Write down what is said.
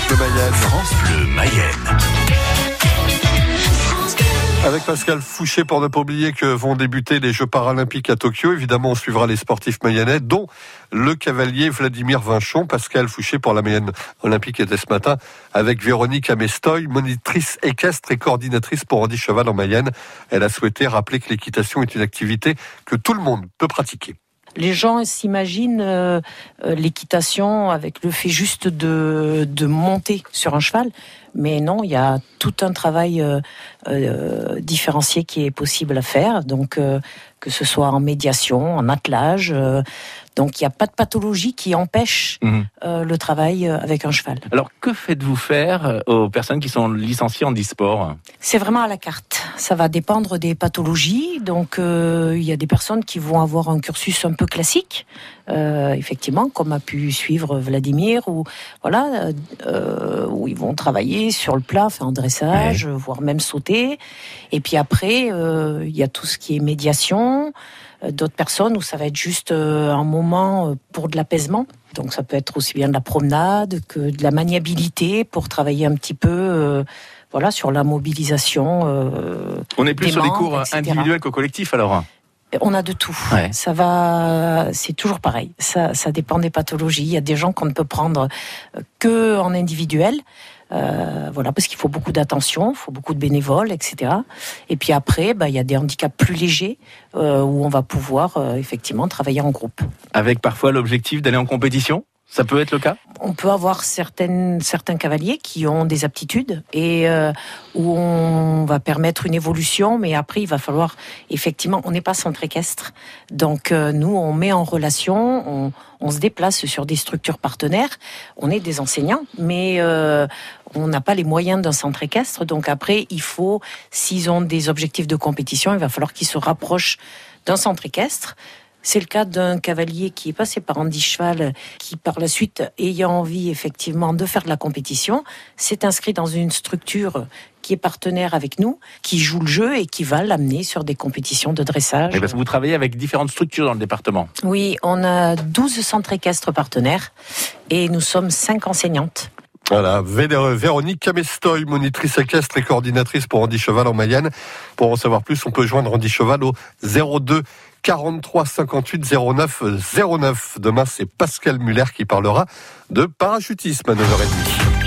France Bleu Mayenne. France Bleu Mayenne. Avec Pascal Fouché pour ne pas oublier que vont débuter les Jeux paralympiques à Tokyo. Évidemment, on suivra les sportifs mayennais, dont le cavalier Vladimir Vinchon. Pascal Fouché pour la Mayenne olympique était ce matin avec Véronique Amestoy, monitrice équestre et coordinatrice pour Andy Cheval en Mayenne. Elle a souhaité rappeler que l'équitation est une activité que tout le monde peut pratiquer. Les gens s'imaginent euh, euh, l'équitation avec le fait juste de, de monter sur un cheval, mais non, il y a tout un travail euh, euh, différencié qui est possible à faire. Donc, que ce soit en médiation, en attelage. donc, il n'y a pas de pathologie qui empêche Mhm. le travail avec un cheval. Alors, que faites-vous faire aux personnes qui sont licenciées en e-sport? C'est vraiment à la carte. Ça va dépendre des pathologies. Donc, euh, il y a des personnes qui vont avoir un cursus un peu classique, euh, effectivement, comme a pu suivre Vladimir, ou voilà, euh, où ils vont travailler sur le plat, faire un dressage, voire même sauter. Et puis après, il y a tout ce qui est médiation. D'autres personnes où ça va être juste un moment pour de l'apaisement. Donc ça peut être aussi bien de la promenade que de la maniabilité pour travailler un petit peu voilà, sur la mobilisation. euh, On est plus Des sur des cours etc. individuels qu'au collectif alors on a de tout. Ouais. Ça va, c'est toujours pareil. Ça, ça dépend des pathologies. Il y a des gens qu'on ne peut prendre euh, que en individuel. Euh, voilà, parce qu'il faut beaucoup d'attention, il faut beaucoup de bénévoles, etc. Et puis après, bah, il y a des handicaps plus légers euh, où on va pouvoir euh, effectivement travailler en groupe. Avec parfois l'objectif d'aller en compétition Ça peut être le cas? On peut avoir certains cavaliers qui ont des aptitudes et euh, où on va permettre une évolution, mais après il va falloir effectivement, on n'est pas centre équestre, donc euh, nous on met en relation, on, on se déplace sur des structures partenaires, on est des enseignants, mais euh, on n'a pas les moyens d'un centre équestre, donc après il faut, s'ils ont des objectifs de compétition, il va falloir qu'ils se rapprochent d'un centre équestre. C'est le cas d'un cavalier qui est passé par Andy Cheval, qui par la suite, ayant envie effectivement de faire de la compétition, s'est inscrit dans une structure qui est partenaire avec nous, qui joue le jeu et qui va l'amener sur des compétitions de dressage. Mais Parce que vous travaillez avec différentes structures dans le département. Oui, on a 12 centres équestres partenaires et nous sommes 5 enseignantes. Voilà, Vé- Véronique Camestoy, monitrice équestre et coordinatrice pour Andy Cheval en Mayenne. Pour en savoir plus, on peut joindre Andy Cheval au 02 43 58 09 09. Demain, c'est Pascal Muller qui parlera de parachutisme à 9h30.